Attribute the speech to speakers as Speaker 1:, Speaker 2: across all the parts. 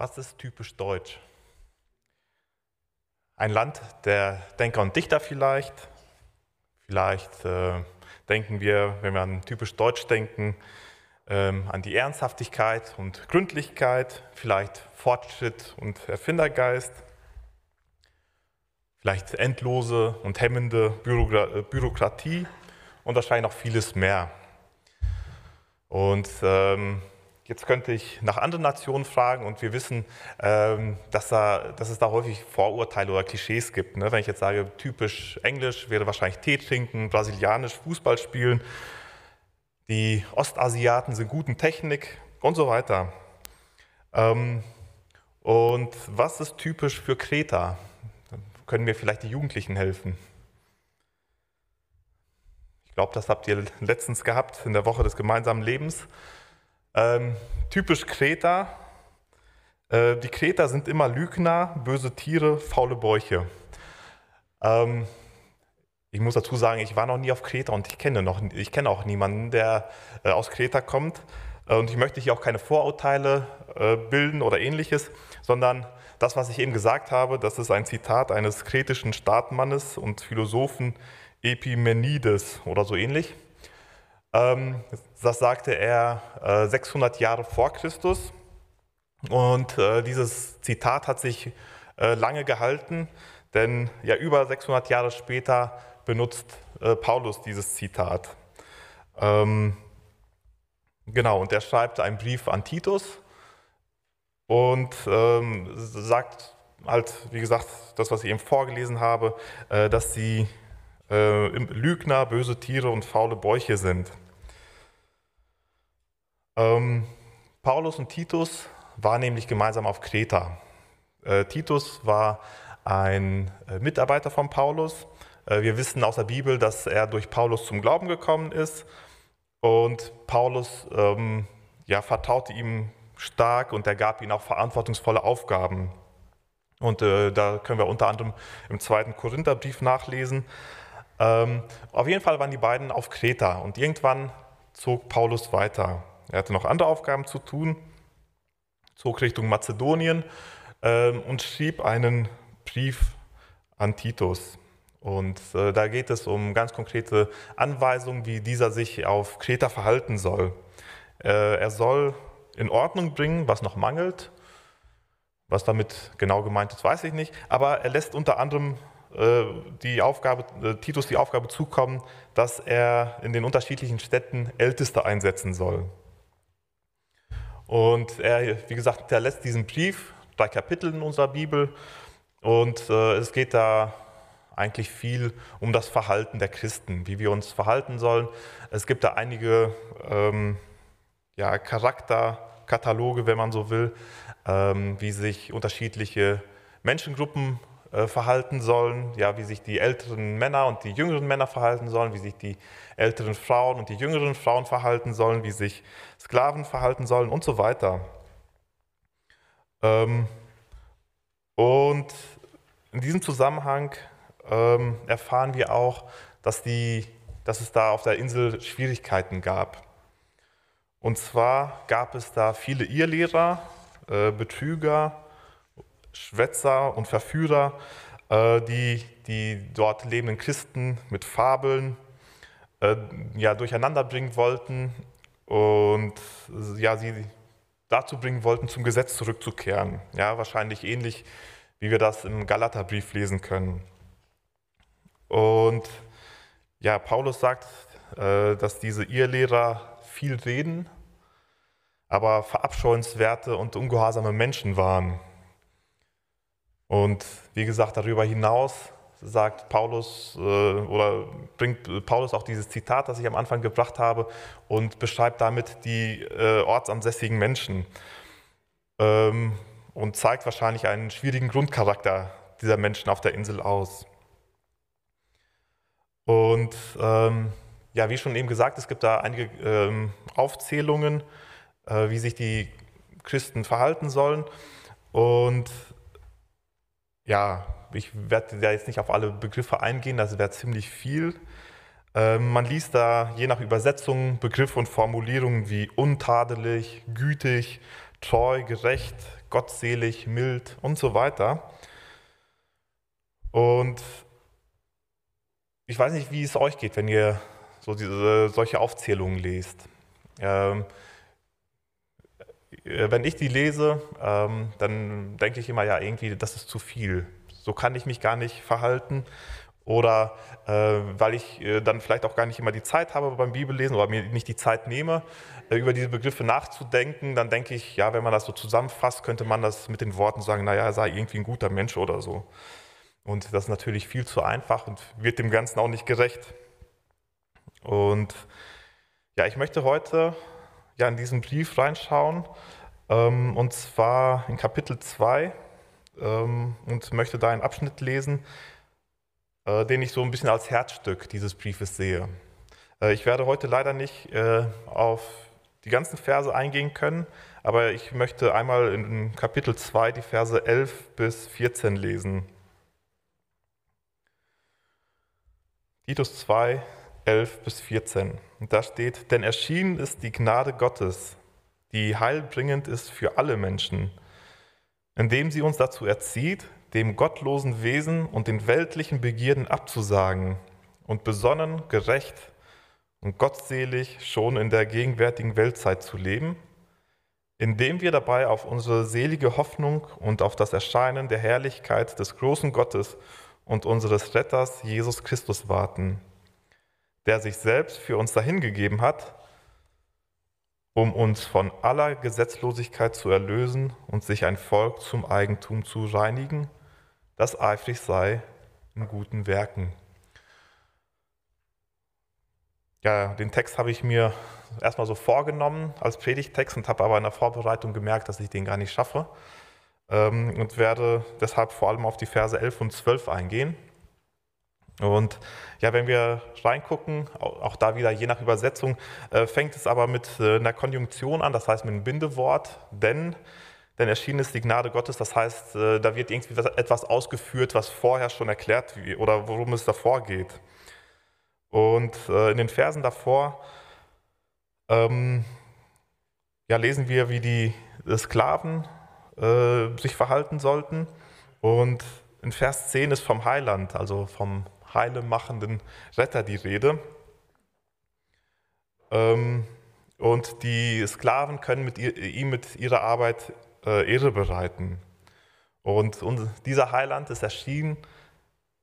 Speaker 1: Was ist typisch deutsch? Ein Land der Denker und Dichter vielleicht. Vielleicht äh, denken wir, wenn wir an typisch deutsch denken, ähm, an die Ernsthaftigkeit und Gründlichkeit, vielleicht Fortschritt und Erfindergeist, vielleicht endlose und hemmende Büro Bürokratie und wahrscheinlich noch vieles mehr. Und ähm, Jetzt könnte ich nach anderen Nationen fragen und wir wissen, ähm, dass, da, dass es da häufig Vorurteile oder Klischees gibt. Ne? Wenn ich jetzt sage, typisch Englisch wäre wahrscheinlich Tee trinken, brasilianisch Fußball spielen, die Ostasiaten sind gut in Technik und so weiter. Ähm, und was ist typisch für Kreta? Können mir vielleicht die Jugendlichen helfen. Ich glaube, das habt ihr letztens gehabt in der Woche des gemeinsamen Lebens. Ähm, typisch Kreta. Äh, die Kreter sind immer Lügner, böse Tiere, faule Bäuche. Ähm, ich muss dazu sagen, ich war noch nie auf Kreta und ich kenne, noch, ich kenne auch niemanden, der äh, aus Kreta kommt. Äh, und ich möchte hier auch keine Vorurteile äh, bilden oder ähnliches, sondern das, was ich eben gesagt habe, das ist ein Zitat eines kretischen Staatsmannes und Philosophen Epimenides oder so ähnlich. Ähm, das sagte er 600 äh, Jahre vor Christus. Und äh, dieses Zitat hat sich äh, lange gehalten, denn ja über 600 Jahre später benutzt Paulus dieses Zitat. Ähm, genau, und er schreibt einen Brief an Titus und ähm, sagt halt, wie gesagt, das, was ich eben vorgelesen habe, dass sie Lügner, böse Tiere und faule Bäuche sind. Ähm, Paulus und Titus waren nämlich gemeinsam auf Kreta. Äh, Titus war ein äh, Mitarbeiter von Paulus. Äh, wir wissen aus der Bibel, dass er durch Paulus zum Glauben gekommen ist. Und Paulus ähm, ja, vertraute ihm stark und er gab ihm auch verantwortungsvolle Aufgaben. Und äh, da können wir unter anderem im zweiten Korintherbrief nachlesen. Ähm, auf jeden Fall waren die beiden auf Kreta und irgendwann zog Paulus weiter. Er hatte noch andere Aufgaben zu tun, zog Richtung Mazedonien ähm, und schrieb einen Brief an Titus. Und äh, da geht es um ganz konkrete Anweisungen, wie dieser sich auf Kreta verhalten soll. Äh, er soll in Ordnung bringen, was noch mangelt. Was damit genau gemeint ist, weiß ich nicht. Aber er lässt unter anderem die Aufgabe, äh, Titus die Aufgabe zukommen, dass er in den unterschiedlichen Städten Älteste einsetzen soll. Und er, wie gesagt, hinterlässt diesen Brief, drei Kapitel in unserer Bibel. Und äh, es geht da eigentlich viel um das Verhalten der Christen, wie wir uns verhalten sollen. Es gibt da einige ähm, ja, Charakterkataloge, wenn man so will, ähm, wie sich unterschiedliche Menschengruppen äh, verhalten sollen, ja, wie sich die älteren Männer und die jüngeren Männer verhalten sollen, wie sich die älteren Frauen und die jüngeren Frauen verhalten sollen, wie sich Sklaven verhalten sollen und so weiter. Ähm, und in diesem Zusammenhang ähm, erfahren wir auch, dass, die, dass es da auf der Insel Schwierigkeiten gab. Und zwar gab es da viele Irrlehrer, äh, Betrüger, Schwätzer und Verführer, äh, die die dort lebenden Christen mit Fabeln äh, ja, durcheinander bringen wollten und ja, sie dazu bringen wollten, zum Gesetz zurückzukehren. Ja, wahrscheinlich ähnlich, wie wir das im Galaterbrief lesen können. Und ja, Paulus sagt, äh, dass diese Irrlehrer viel reden, aber verabscheuenswerte und ungehorsame Menschen waren. Und wie gesagt, darüber hinaus sagt Paulus äh, oder bringt Paulus auch dieses Zitat, das ich am Anfang gebracht habe, und beschreibt damit die äh, ortsansässigen Menschen ähm, und zeigt wahrscheinlich einen schwierigen Grundcharakter dieser Menschen auf der Insel aus. Und ähm, ja, wie schon eben gesagt, es gibt da einige ähm, Aufzählungen, äh, wie sich die Christen verhalten sollen. Und ja, ich werde da jetzt nicht auf alle Begriffe eingehen, das wäre ziemlich viel. Ähm, man liest da je nach Übersetzung Begriffe und Formulierungen wie untadelig, gütig, treu, gerecht, gottselig, mild und so weiter. Und ich weiß nicht, wie es euch geht, wenn ihr so diese, solche Aufzählungen lest. Ähm, äh, wenn ich die lese, ähm, dann denke ich immer, ja, irgendwie, das ist zu viel. So kann ich mich gar nicht verhalten. Oder äh, weil ich äh, dann vielleicht auch gar nicht immer die Zeit habe beim Bibellesen oder mir nicht die Zeit nehme, äh, über diese Begriffe nachzudenken, dann denke ich, ja, wenn man das so zusammenfasst, könnte man das mit den Worten sagen, naja, sei irgendwie ein guter Mensch oder so. Und das ist natürlich viel zu einfach und wird dem Ganzen auch nicht gerecht. Und ja, ich möchte heute ja in diesen Brief reinschauen, ähm, und zwar in Kapitel 2 ähm, und möchte da einen Abschnitt lesen, äh, den ich so ein bisschen als Herzstück dieses Briefes sehe. Äh, ich werde heute leider nicht äh, auf die ganzen Verse eingehen können, aber ich möchte einmal in Kapitel 2 die Verse 11 bis 14 lesen. Titus 2, 11 bis 14. Und da steht, denn erschienen ist die Gnade Gottes, die heilbringend ist für alle Menschen, indem sie uns dazu erzieht, dem gottlosen Wesen und den weltlichen Begierden abzusagen und besonnen, gerecht und gottselig schon in der gegenwärtigen Weltzeit zu leben, indem wir dabei auf unsere selige Hoffnung und auf das Erscheinen der Herrlichkeit des großen Gottes und unseres Retters Jesus Christus warten, der sich selbst für uns dahingegeben hat, um uns von aller Gesetzlosigkeit zu erlösen und sich ein Volk zum Eigentum zu reinigen, das eifrig sei in guten Werken. Ja, den Text habe ich mir erstmal so vorgenommen als Predigtext und habe aber in der Vorbereitung gemerkt, dass ich den gar nicht schaffe ähm, und werde deshalb vor allem auf die Verse 11 und 12 eingehen. Und ja, wenn wir reingucken, auch da wieder je nach Übersetzung, äh, fängt es aber mit äh, einer Konjunktion an, das heißt mit einem Bindewort, denn, denn erschienen ist die Gnade Gottes, das heißt, äh, da wird irgendwie etwas ausgeführt, was vorher schon erklärt oder worum es davor geht. Und in den Versen davor ähm, ja, lesen wir, wie die Sklaven sich verhalten sollten. Und in Vers 10 ist vom Heiland, also vom heilemachenden Retter die Rede. Ähm, und die Sklaven können mit ihr, ihm mit ihrer Arbeit äh, Ehre bereiten. Und, und, dieser Heiland ist erschienen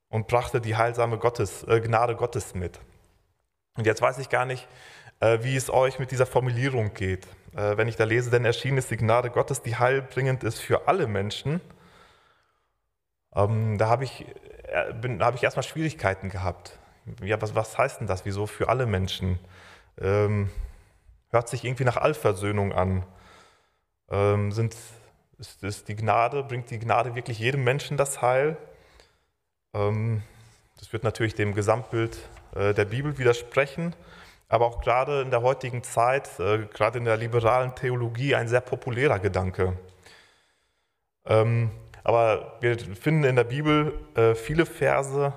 Speaker 1: und brachte die heilsame Gottes, äh, Gnade Gottes mit. Und jetzt weiß ich gar nicht, äh, wie es euch mit dieser Formulierung geht. Äh, wenn ich da lese, denn erschienen ist die Gnade Gottes, die heilbringend ist für alle Menschen, ähm, da habe ich, äh, hab ich erstmal Schwierigkeiten gehabt. Ja, was, was heißt denn das? Wieso für alle Menschen? Ähm, hört sich irgendwie nach Allversöhnung an. Ähm, sind, ist, ist, die Gnade, bringt die Gnade wirklich jedem Menschen das Heil? Ähm, das wird natürlich dem Gesamtbild äh, der Bibel widersprechen aber auch gerade in der heutigen Zeit, äh, gerade in der liberalen Theologie, ein sehr populärer Gedanke. Ähm, aber wir finden in der Bibel äh, viele Verse,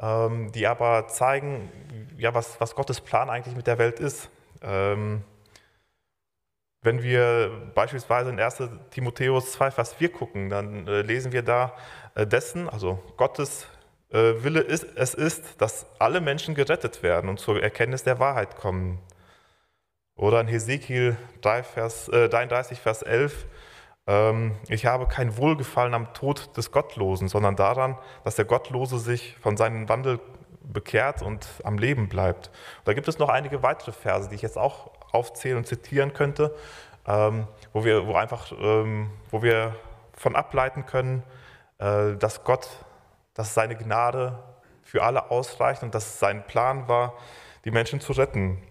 Speaker 1: ähm, die aber zeigen, ja, was, was, Gottes Plan eigentlich mit der Welt ist. Ähm, wenn wir beispielsweise in 1 Timotheus 2, Vers 4 gucken, dann äh, lesen wir da äh, dessen, also Gottes äh, Wille ist, es ist, dass alle Menschen gerettet werden und zur Erkenntnis der Wahrheit kommen. Oder in Hesekiel 3, Vers, äh, 33, Vers 11, ähm, ich habe kein Wohlgefallen am Tod des Gottlosen, sondern daran, dass der Gottlose sich von seinem Wandel bekehrt und am Leben bleibt. Und da gibt es noch einige weitere Verse, die ich jetzt auch aufzählen und zitieren könnte, ähm, wo, wir, wo, einfach, ähm, wo wir von ableiten können, äh, dass Gott dass seine Gnade für alle ausreicht und dass es sein Plan war, die Menschen zu retten.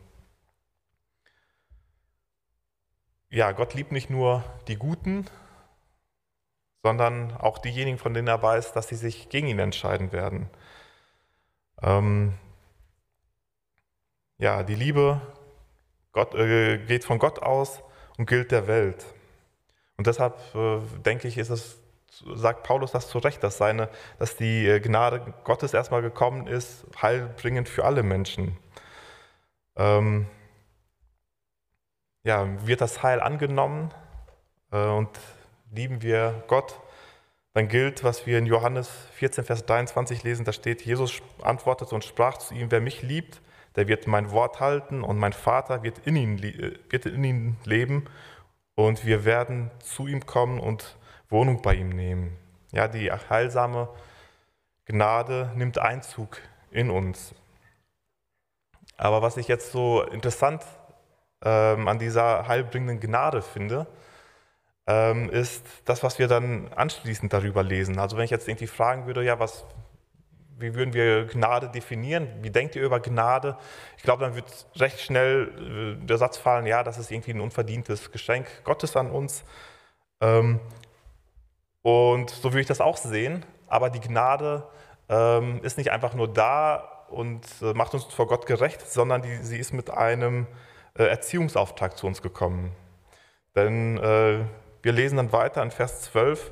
Speaker 1: Ja, Gott liebt nicht nur die Guten, sondern auch diejenigen, von denen er weiß, dass sie sich gegen ihn entscheiden werden. Ähm, ja, die Liebe Gott, äh, geht von Gott aus und gilt der Welt. Und deshalb äh, denke ich, ist es sagt Paulus das zu Recht, dass, seine, dass die äh, Gnade Gottes erstmal gekommen ist, heilbringend für alle Menschen. Ähm, ja, wird das Heil angenommen, äh, und lieben wir Gott, dann gilt, was wir in Johannes 14, Vers 23 lesen, da steht, Jesus antwortete und sprach zu ihm, wer mich liebt, der wird mein Wort halten und mein Vater wird in ihn, äh, wird in ihn leben und wir werden zu ihm kommen und Wohnung bei ihm nehmen. Ja, die heilsame Gnade nimmt Einzug in uns. Aber was ich jetzt so interessant ähm, an dieser heilbringenden Gnade finde, ähm, ist das, was wir dann anschließend darüber lesen. Also wenn ich jetzt irgendwie fragen würde, ja, was, wie würden wir Gnade definieren? Wie denkt ihr über Gnade? Ich glaube, dann wird recht schnell äh, der Satz fallen, ja, das ist irgendwie ein unverdientes Geschenk Gottes an uns. Ähm, und so würde ich das auch sehen. Aber die Gnade ähm, ist nicht einfach nur da und äh, macht uns vor Gott gerecht, sondern die, sie ist mit einem Erziehungsauftrag zu uns gekommen. Denn äh, wir lesen dann weiter in Vers 12,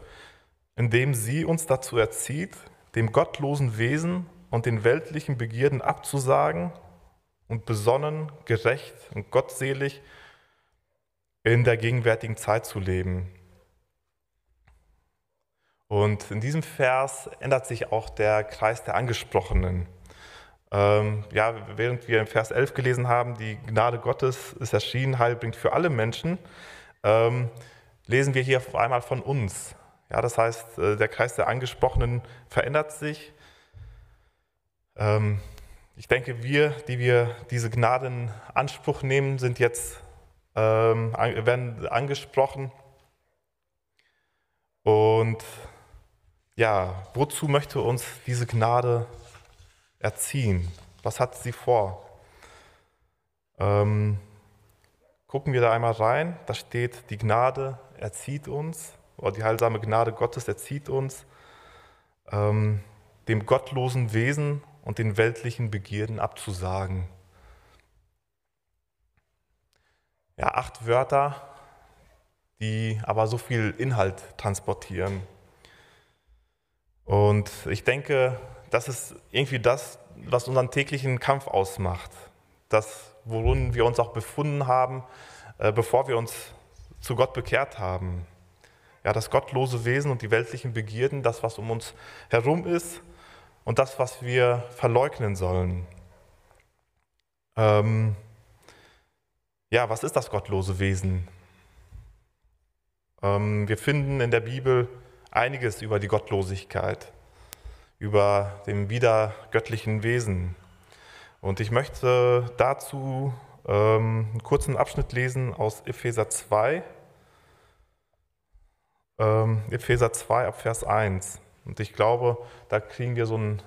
Speaker 1: indem sie uns dazu erzieht, dem gottlosen Wesen und den weltlichen Begierden abzusagen und besonnen, gerecht und gottselig in der gegenwärtigen Zeit zu leben. Und in diesem Vers ändert sich auch der Kreis der Angesprochenen. Ähm, ja, während wir im Vers 11 gelesen haben, die Gnade Gottes ist erschienen, Heil bringt für alle Menschen, ähm, lesen wir hier auf einmal von uns. Ja, das heißt, äh, der Kreis der Angesprochenen verändert sich. Ähm, ich denke, wir, die wir diese Gnade in Anspruch nehmen, sind jetzt, ähm, werden angesprochen. Und ja, wozu möchte uns diese Gnade erziehen? Was hat sie vor? Ähm, gucken wir da einmal rein. Da steht, die Gnade erzieht uns, oder die heilsame Gnade Gottes erzieht uns, ähm, dem gottlosen Wesen und den weltlichen Begierden abzusagen. Ja, acht Wörter, die aber so viel Inhalt transportieren. Und ich denke, das ist irgendwie das, was unseren täglichen Kampf ausmacht. Das, worin wir uns auch befunden haben, äh, bevor wir uns zu Gott bekehrt haben. Ja, das gottlose Wesen und die weltlichen Begierden, das, was um uns herum ist und das, was wir verleugnen sollen. Ähm, ja, was ist das gottlose Wesen? Ähm, wir finden in der Bibel einiges über die Gottlosigkeit, über dem wiedergöttlichen Wesen. Und ich möchte dazu ähm, einen kurzen Abschnitt lesen aus Epheser 2. Ähm, Epheser 2 ab Vers 1. Und ich glaube, da kriegen wir so einen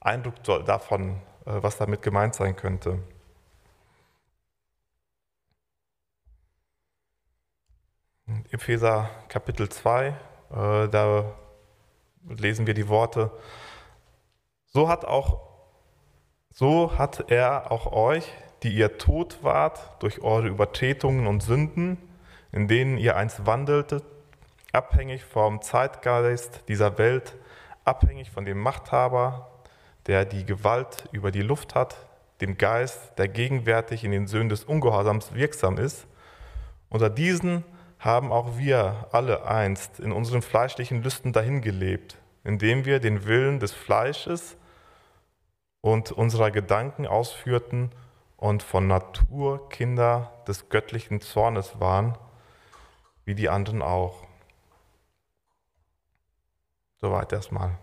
Speaker 1: Eindruck davon, äh, was damit gemeint sein könnte. Epheser Kapitel 2, äh, da lesen wir die Worte, so hat auch so hat er auch euch, die ihr tot wart durch eure Übertretungen und Sünden, in denen ihr einst wandeltet, abhängig vom Zeitgeist dieser Welt, abhängig von dem Machthaber, der die Gewalt über die Luft hat, dem Geist, der gegenwärtig in den Söhnen des Ungehorsams wirksam ist. Unter diesen haben auch wir alle einst in unseren fleischlichen Lüsten dahingelebt, indem wir den Willen des Fleisches und unserer Gedanken ausführten und von Natur Kinder des göttlichen Zornes waren, wie die anderen auch. Soweit erstmal.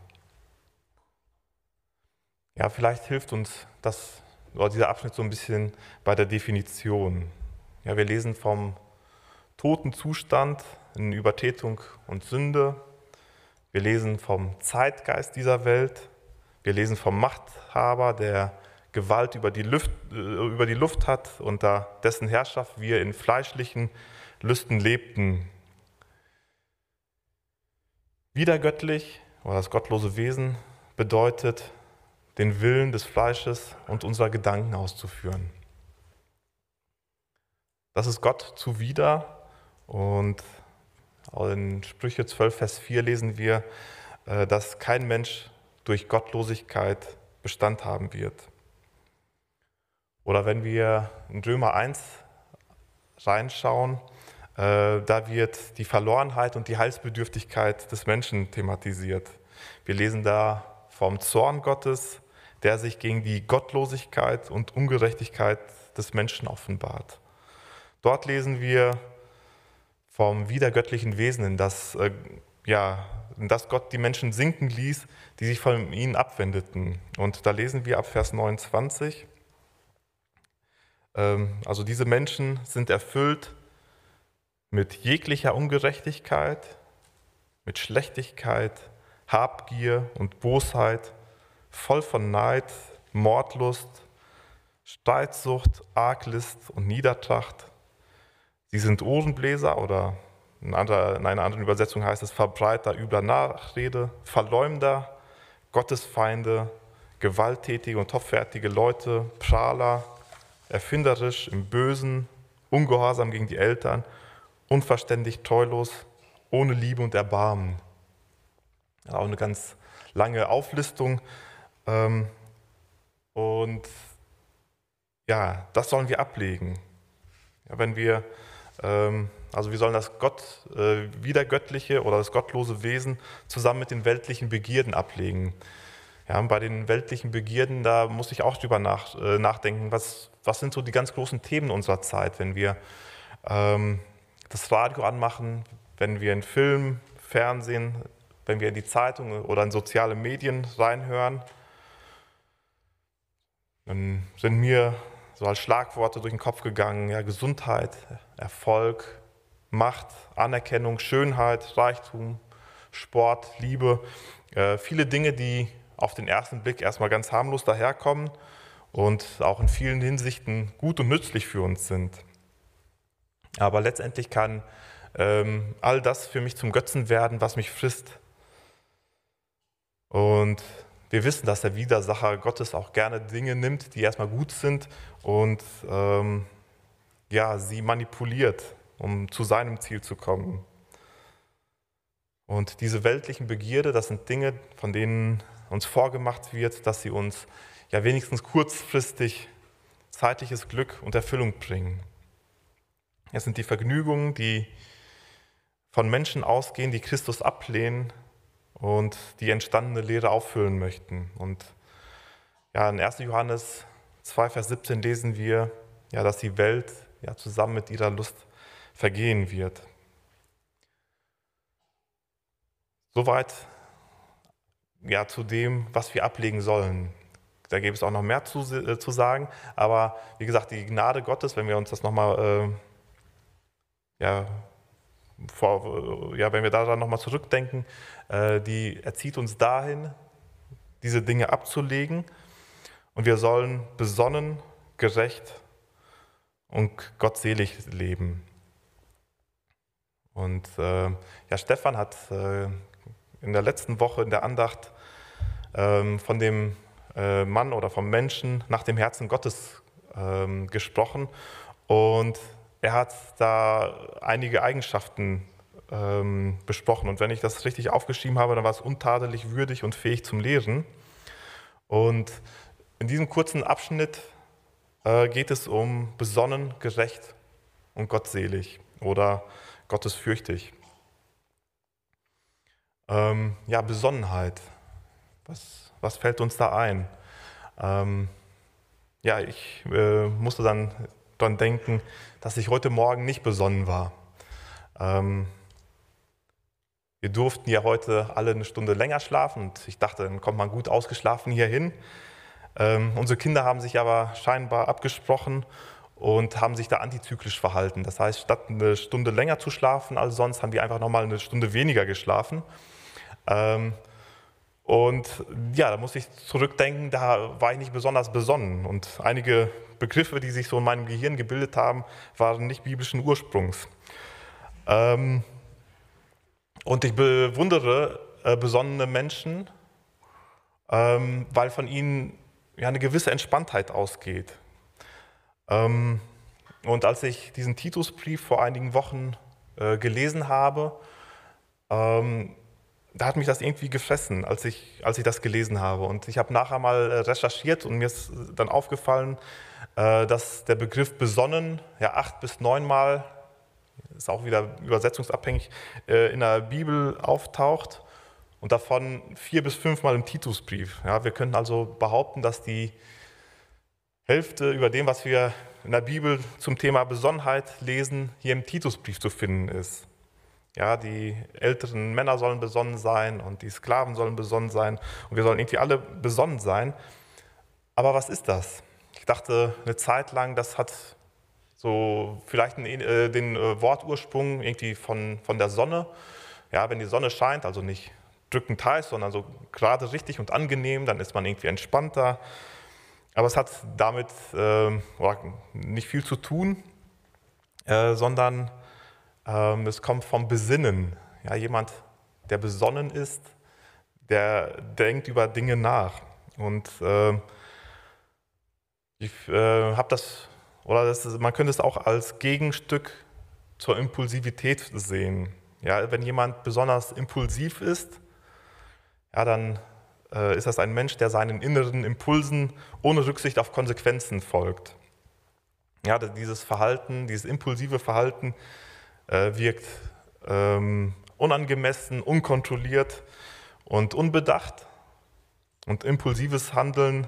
Speaker 1: Ja, vielleicht hilft uns das, oder dieser Abschnitt so ein bisschen bei der Definition. Ja, wir lesen vom toten Zustand in Übertretung und Sünde. Wir lesen vom Zeitgeist dieser Welt. Wir lesen vom Machthaber, der Gewalt über die, Luft, äh, über die Luft hat, unter dessen Herrschaft wir in fleischlichen Lüsten lebten. Wiedergöttlich oder das gottlose Wesen bedeutet, den Willen des Fleisches und unserer Gedanken auszuführen. Das ist Gott zuwider und in Sprüche 12, Vers 4 lesen wir, äh, dass kein Mensch durch Gottlosigkeit Bestand haben wird. Oder wenn wir in Römer 1 reinschauen, Äh, da wird die Verlorenheit und die Heilsbedürftigkeit des Menschen thematisiert. Wir lesen da vom Zorn Gottes, der sich gegen die Gottlosigkeit und Ungerechtigkeit des Menschen offenbart. Dort lesen wir vom wiedergöttlichen Wesen, in das, äh, ja, in das Gott die Menschen sinken ließ, die sich von ihnen abwendeten. Und da lesen wir ab Vers 29, ähm, also diese Menschen sind erfüllt mit jeglicher Ungerechtigkeit, mit Schlechtigkeit, Habgier und Bosheit, voll von Neid, Mordlust, Streitsucht, Arglist und Niedertracht. Sie sind Ohrenbläser oder in, anderer, in einer anderen Übersetzung heißt es Verbreiter übler Nachrede, Verleumder, Gottesfeinde, gewalttätige und hoffärtige Leute, Prahler, erfinderisch im Bösen, ungehorsam gegen die Eltern, unverständlich, treulos, ohne Liebe und Erbarmen. Auch eine ganz lange Auflistung. Ähm, und ja, das sollen wir ablegen. Wenn wir, also wir sollen das Gott, äh, wiedergöttliche oder das gottlose Wesen zusammen mit den weltlichen Begierden ablegen. Ja, bei den weltlichen Begierden, da muss ich auch drüber nach, äh, nachdenken, was, was sind so die ganz großen Themen unserer Zeit, wenn wir ähm, das Radio anmachen, wenn wir in Film, Fernsehen, wenn wir in die Zeitung oder in soziale Medien reinhören, dann sind mir so als Schlagworte durch den Kopf gegangen, ja, Gesundheit, Erfolg, Macht, Anerkennung, Schönheit, Reichtum, Sport, Liebe, äh, viele Dinge, die auf den ersten Blick erstmal ganz harmlos daherkommen und auch in vielen Hinsichten gut und nützlich für uns sind. Aber letztendlich kann ähm, all das für mich zum Götzen werden, was mich frisst. Und wir wissen, dass der Widersacher Gottes auch gerne Dinge nimmt, die erstmal gut sind und ähm, ja, sie manipuliert, um zu seinem Ziel zu kommen. Und diese weltlichen Begierde, das sind Dinge, von denen uns vorgemacht wird, dass sie uns ja wenigstens kurzfristig zeitliches Glück und Erfüllung bringen. Es sind die Vergnügungen, die von Menschen ausgehen, die Christus ablehnen und die entstandene Lehre auffüllen möchten. Und ja, in 1. Johannes 2, Vers 17 lesen wir, ja, dass die Welt ja, zusammen mit ihrer Lust vergehen wird. Soweit ja, zu dem, was wir ablegen sollen. Da gäbe es auch noch mehr zu, äh, zu sagen, aber wie gesagt, die Gnade Gottes, wenn wir uns das nochmal äh, ja, vor, ja, wenn wir daran nochmal zurückdenken, äh, die erzieht uns dahin, diese Dinge abzulegen. Und wir sollen besonnen, gerecht und gottselig leben. Und äh, ja, Stefan hat äh, in der letzten Woche in der Andacht ähm, von dem äh, Mann oder vom Menschen nach dem Herzen Gottes ähm, gesprochen. Und er hat da einige Eigenschaften ähm, besprochen. Und wenn ich das richtig aufgeschrieben habe, dann war es untadelig, würdig und fähig zum Lehren. Und in diesem kurzen Abschnitt äh, geht es um besonnen, gerecht und gottselig oder gottesfürchtig. Ähm, ja, Besonnenheit. Was, was fällt uns da ein? Ähm, ja, ich äh, musste dann daran denken, dass ich heute Morgen nicht besonnen war. Ähm, wir durften ja heute alle eine Stunde länger schlafen und ich dachte, dann kommt man gut ausgeschlafen hier hin. Ähm, unsere Kinder haben sich aber scheinbar abgesprochen und haben sich da antizyklisch verhalten. Das heißt, statt eine Stunde länger zu schlafen als sonst, haben die einfach nochmal eine Stunde weniger geschlafen. Ähm, und ja, da muss ich zurückdenken, da war ich nicht besonders besonnen. Und einige Begriffe, die sich so in meinem Gehirn gebildet haben, waren nicht biblischen Ursprungs. Ähm, und ich bewundere äh, besonnene Menschen, ähm, weil von ihnen ja, eine gewisse Entspanntheit ausgeht. Ähm, und als ich diesen Titusbrief vor einigen Wochen äh, gelesen habe, ähm, da hat mich das irgendwie gefressen, als ich, als ich das gelesen habe. Und ich habe nachher mal äh, recherchiert und mir ist dann aufgefallen, äh, dass der Begriff besonnen ja acht bis neunmal ist auch wieder übersetzungsabhängig, äh, in der Bibel auftaucht und davon vier bis fünfmal im Titusbrief. Ja, wir könnten also behaupten, dass die Hälfte über dem, was wir in der Bibel zum Thema Besonnenheit lesen, hier im Titusbrief zu finden ist. Ja, die älteren Männer sollen besonnen sein und die Sklaven sollen besonnen sein und wir sollen irgendwie alle besonnen sein. Aber was ist das? Ich dachte eine Zeit lang, das hat so vielleicht den, äh, den äh, Wortursprung irgendwie von, von der Sonne. Ja, wenn die Sonne scheint, also nicht drückend heiß, sondern so gerade richtig und angenehm, dann ist man irgendwie entspannter. Aber es hat damit äh, nicht viel zu tun, äh, sondern es kommt vom Besinnen. Ja, jemand, der besonnen ist, der denkt über Dinge nach. Und äh, ich äh, habe das, oder das man könnte es auch als Gegenstück zur Impulsivität sehen. Ja, wenn jemand besonders impulsiv ist, ja, dann äh, ist das ein Mensch, der seinen inneren Impulsen ohne Rücksicht auf Konsequenzen folgt. Ja, dieses Verhalten, dieses impulsive Verhalten wirkt ähm, unangemessen, unkontrolliert und unbedacht. Und impulsives Handeln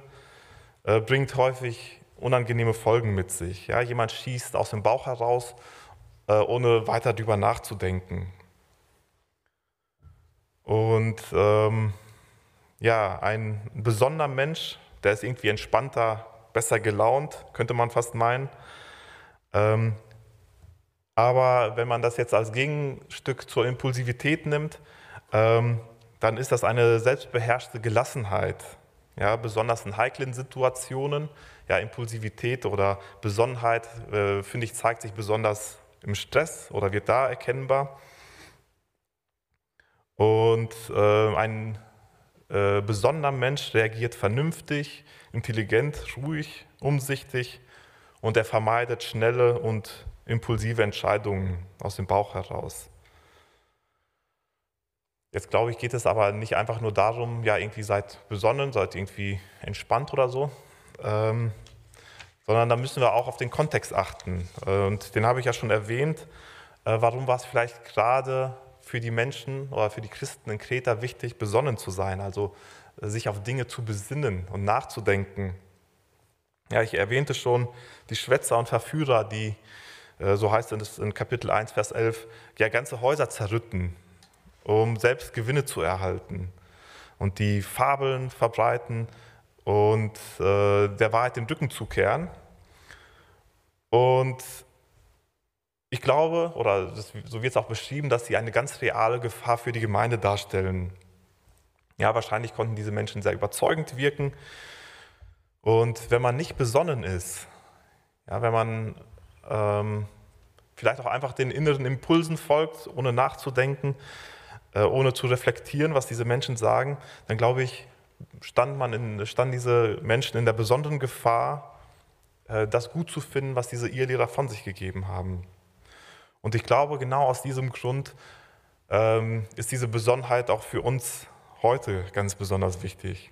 Speaker 1: äh, bringt häufig unangenehme Folgen mit sich. Ja, jemand schießt aus dem Bauch heraus, äh, ohne weiter darüber nachzudenken. Und ähm, ja, ein besonderer Mensch, der ist irgendwie entspannter, besser gelaunt, könnte man fast meinen. Ähm, aber wenn man das jetzt als Gegenstück zur Impulsivität nimmt, ähm, dann ist das eine selbstbeherrschte Gelassenheit. Ja, besonders in heiklen Situationen. Ja, Impulsivität oder Besonnenheit, äh, finde ich, zeigt sich besonders im Stress oder wird da erkennbar. Und äh, ein äh, besonderer Mensch reagiert vernünftig, intelligent, ruhig, umsichtig und er vermeidet schnelle und impulsive Entscheidungen aus dem Bauch heraus. Jetzt glaube ich, geht es aber nicht einfach nur darum, ja, irgendwie seid besonnen, seid irgendwie entspannt oder so, ähm, sondern da müssen wir auch auf den Kontext achten. Und den habe ich ja schon erwähnt. Äh, warum war es vielleicht gerade für die Menschen oder für die Christen in Kreta wichtig, besonnen zu sein, also äh, sich auf Dinge zu besinnen und nachzudenken? Ja, ich erwähnte schon die Schwätzer und Verführer, die äh, so heißt es in Kapitel 1, Vers 11, ja ganze Häuser zerrütten, um selbst Gewinne zu erhalten und die Fabeln verbreiten und äh, der Wahrheit den Rücken zukehren. Und ich glaube, oder so wird es auch beschrieben, dass sie eine ganz reale Gefahr für die Gemeinde darstellen. Ja, wahrscheinlich konnten diese Menschen sehr überzeugend wirken. Und wenn man nicht besonnen ist, ja, wenn man ähm, vielleicht auch einfach den inneren Impulsen folgt, ohne nachzudenken, äh, ohne zu reflektieren, was diese Menschen sagen, dann glaube ich, stand man in, standen diese Menschen in der besonderen Gefahr, äh, das gut zu finden, was diese Irrlehrer von sich gegeben haben. Und ich glaube, genau aus diesem Grund ähm, ist diese Besonnenheit auch für uns heute ganz besonders wichtig.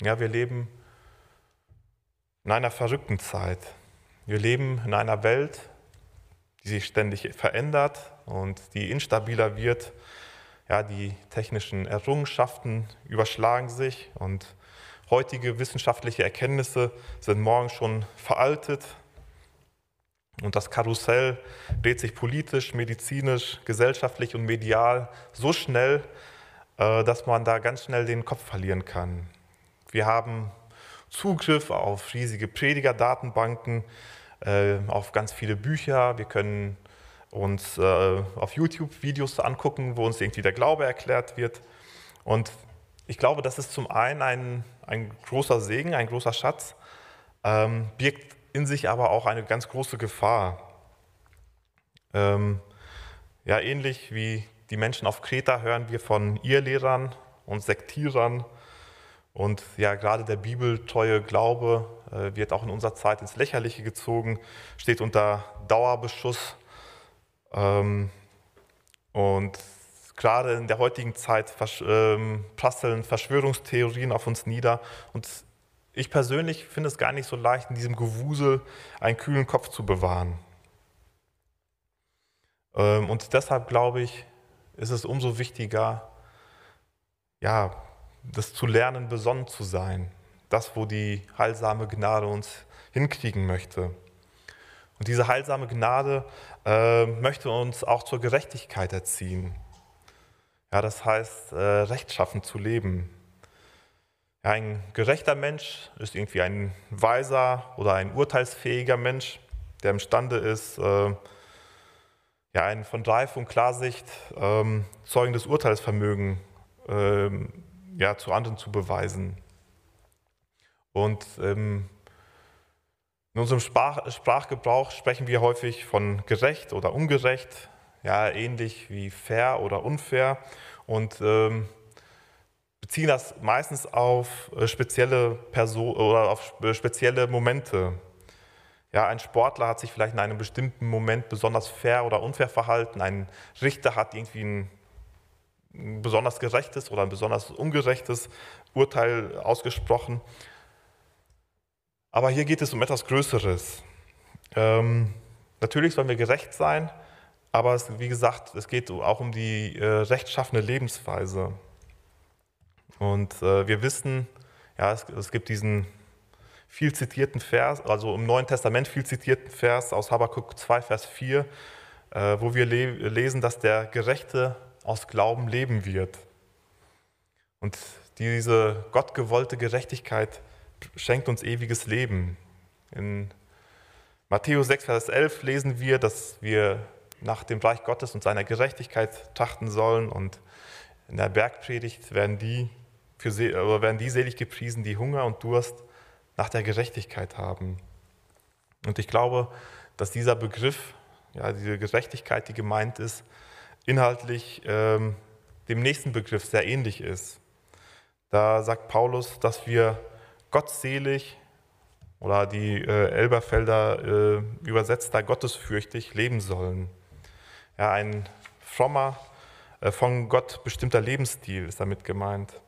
Speaker 1: Ja, wir leben in einer verrückten Zeit. Wir leben in einer Welt, die sich ständig verändert und die instabiler wird. Ja, die technischen Errungenschaften überschlagen sich und heutige wissenschaftliche Erkenntnisse sind morgen schon veraltet. Und das Karussell dreht sich politisch, medizinisch, gesellschaftlich und medial so schnell, äh, dass man da ganz schnell den Kopf verlieren kann. Wir haben Zugriff auf riesige Predigerdatenbanken, äh, auf ganz viele Bücher. Wir können uns äh, auf YouTube Videos angucken, wo uns irgendwie der Glaube erklärt wird. Und ich glaube, das ist zum einen ein, ein großer Segen, ein großer Schatz, ähm, birgt in sich aber auch eine ganz große Gefahr. Ähm, ja, ähnlich wie die Menschen auf Kreta hören wir von Irrlehrern und Sektierern, und ja, gerade der bibeltreue Glaube äh, wird auch in unserer Zeit ins Lächerliche gezogen, steht unter Dauerbeschuss. Ähm, und gerade in der heutigen Zeit versch ähm, prasseln Verschwörungstheorien auf uns nieder. Und ich persönlich finde es gar nicht so leicht, in diesem Gewusel einen kühlen Kopf zu bewahren. Ähm, und deshalb glaube ich, ist es umso wichtiger, ja, das zu lernen, besonnen zu sein. Das, wo die heilsame Gnade uns hinkriegen möchte. Und diese heilsame Gnade äh, möchte uns auch zur Gerechtigkeit erziehen. Ja, das heißt, äh, rechtschaffen zu leben. Ja, ein gerechter Mensch ist irgendwie ein weiser oder ein urteilsfähiger Mensch, der imstande ist, äh, ja, ein von Reif und Klarsicht ähm, zeugendes Urteilsvermögen ähm, ja, zu anderen zu beweisen. Und ähm, in unserem Sprach, Sprachgebrauch sprechen wir häufig von gerecht oder ungerecht, ja, ähnlich wie fair oder unfair und ähm, beziehen das meistens auf äh, spezielle Person oder auf spezielle Momente. Ja, ein Sportler hat sich vielleicht in einem bestimmten Moment besonders fair oder unfair verhalten. Ein Richter hat irgendwie ein besonders gerechtes oder ein besonders ungerechtes Urteil ausgesprochen. Aber hier geht es um etwas Größeres. Ähm, natürlich sollen wir gerecht sein, aber es, wie gesagt, es geht auch um die äh, rechtschaffene Lebensweise. Und äh, wir wissen, ja, es, es, gibt diesen viel zitierten Vers, also im Neuen Testament viel zitierten Vers aus Habakkuk 2, Vers 4, äh, wo wir le lesen, dass der Gerechte aus Glauben leben wird. Und diese gottgewollte Gerechtigkeit schenkt uns ewiges Leben. In Matthäus 6, Vers 11 lesen wir, dass wir nach dem Reich Gottes und seiner Gerechtigkeit trachten sollen. Und in der Bergpredigt werden die, für, werden die selig gepriesen, die Hunger und Durst nach der Gerechtigkeit haben. Und ich glaube, dass dieser Begriff, ja, diese Gerechtigkeit, die gemeint ist, inhaltlich ähm, dem nächsten Begriff sehr ähnlich ist. Da sagt Paulus, dass wir gottselig oder die äh, Elberfelder äh, übersetzt da gottesfürchtig leben sollen. Ja, ein frommer, äh, von Gott bestimmter Lebensstil ist damit gemeint.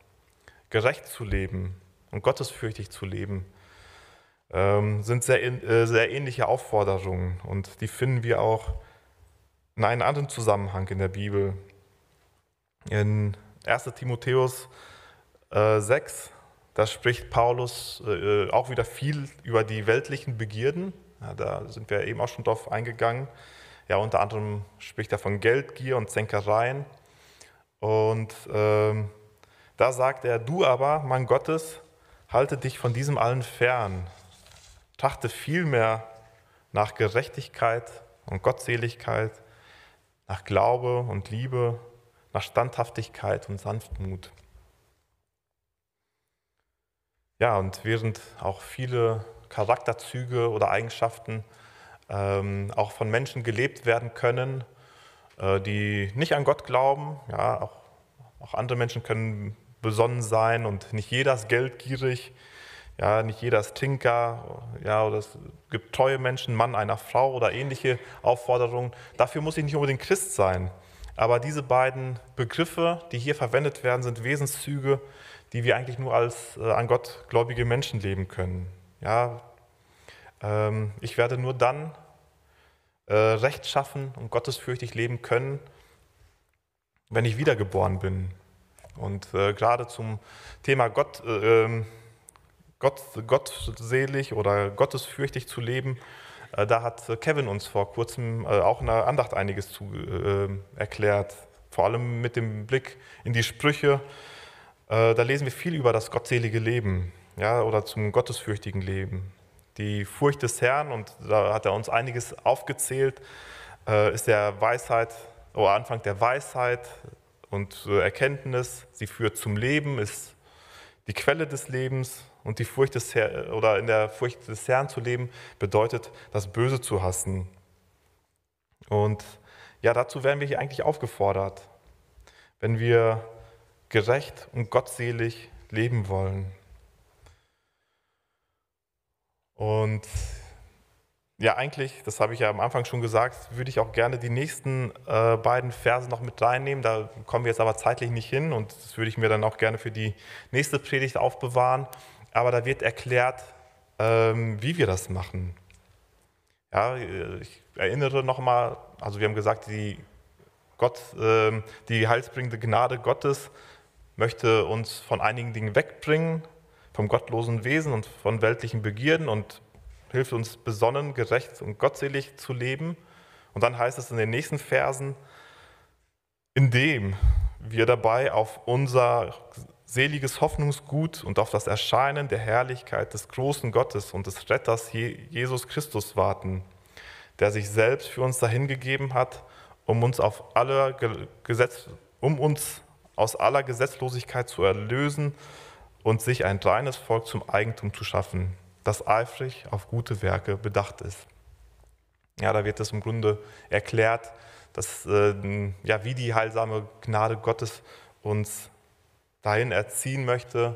Speaker 1: Gerecht zu leben und gottesfürchtig zu leben ähm, sind sehr, äh, sehr ähnliche Aufforderungen und die finden wir auch in einem anderen Zusammenhang in der Bibel. In 1 Timotheus äh, 6 da spricht Paulus äh, auch wieder viel über die weltlichen Begierden. Ja, da sind wir eben auch schon drauf eingegangen. Ja, unter anderem spricht er von Geldgier und Zänkereien. Und ähm, da sagt er, du aber, Mann Gottes, halte dich von diesem allen fern. Trachte vielmehr nach Gerechtigkeit und Gottseligkeit, nach Glaube und Liebe, nach Standhaftigkeit und Sanftmut. Ja, und während auch viele Charakterzüge oder Eigenschaften ähm, auch von Menschen gelebt werden können, äh, die nicht an Gott glauben, ja, auch, auch andere Menschen können besonnen sein und nicht jeder ist geldgierig, ja, nicht jeder ist Trinker, ja, oder es gibt treue Menschen, Mann einer Frau oder ähnliche Aufforderungen. Dafür muss ich nicht unbedingt Christ sein. Aber diese beiden Begriffe, die hier verwendet werden, sind Wesenszüge, die wir eigentlich nur als äh, an Gott gläubige Menschen leben können. Ja, ähm, ich werde nur dann äh, rechtschaffen und gottesfürchtig leben können, wenn ich wiedergeboren bin. Und äh, gerade zum Thema Gott, äh, ähm, Gott, gottselig oder gottesfürchtig zu leben, äh, da hat Kevin uns vor kurzem äh, auch in der Andacht einiges zu äh, erklärt. Vor allem mit dem Blick in die Sprüche, da lesen wir viel über das gottselige Leben ja, oder zum gottesfürchtigen Leben. Die Furcht des Herrn, und da hat er uns einiges aufgezählt, äh, ist der Weisheit, oder Anfang der Weisheit und Erkenntnis. Sie führt zum Leben, ist die Quelle des Lebens und die Furcht des Herrn, oder in der Furcht des Herrn zu leben, bedeutet, das Böse zu hassen. Und ja, dazu werden wir hier eigentlich aufgefordert. Wenn wir gerecht und gottselig leben wollen. Und ja, eigentlich, das habe ich ja am Anfang schon gesagt, würde ich auch gerne die nächsten äh, beiden Verse noch mit reinnehmen. Da kommen wir jetzt aber zeitlich nicht hin und das würde ich mir dann auch gerne für die nächste Predigt aufbewahren. Aber da wird erklärt, ähm, wie wir das machen. Ja, ich erinnere nochmal Also wir haben gesagt, die, Gott, äh, die heilsbringende Gnade Gottes möchte uns von einigen Dingen wegbringen, vom gottlosen Wesen und von weltlichen Begierden und hilft uns besonnen, gerecht und gottselig zu leben. Und dann heißt es in den nächsten Versen, indem wir dabei auf unser seliges Hoffnungsgut und auf das Erscheinen der Herrlichkeit des großen Gottes und des Retters Jesus Christus warten, der sich selbst für uns dahingegeben hat, um uns, auf alle Gesetz, um uns aus aller Gesetzlosigkeit zu erlösen und sich ein reines Volk zum Eigentum zu schaffen, das eifrig auf gute Werke bedacht ist. Ja, da wird es im Grunde erklärt, dass, äh, ja, wie die heilsame Gnade Gottes uns dahin erziehen möchte,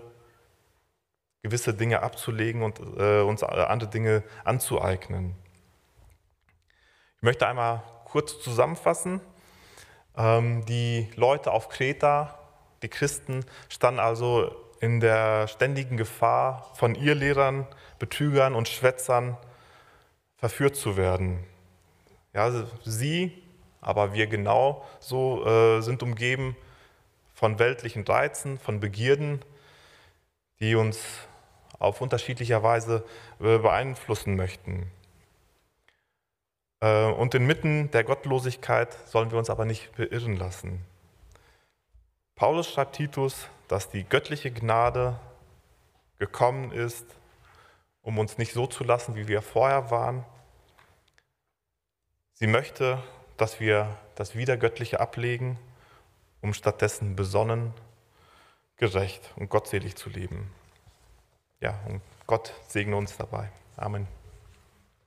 Speaker 1: gewisse Dinge abzulegen und äh, uns andere Dinge anzueignen. Ich möchte einmal kurz zusammenfassen. Ähm, die Leute auf Kreta, die Christen, standen also in der ständigen Gefahr, von ihr Lehrern, Betrügern und Schwätzern verführt zu werden. Ja, sie, aber wir genau so äh, sind umgeben von weltlichen Reizen, von Begierden, die uns auf unterschiedlicher Weise äh, beeinflussen möchten. Äh, und inmitten der Gottlosigkeit sollen wir uns aber nicht beirren lassen. Paulus schreibt Titus, dass die göttliche Gnade gekommen ist, um uns nicht so zu lassen, wie wir vorher waren. Sie möchte, dass wir das Wiedergöttliche ablegen, um stattdessen besonnen, gerecht und gottselig zu leben. Ja, und Gott segne uns dabei. Amen.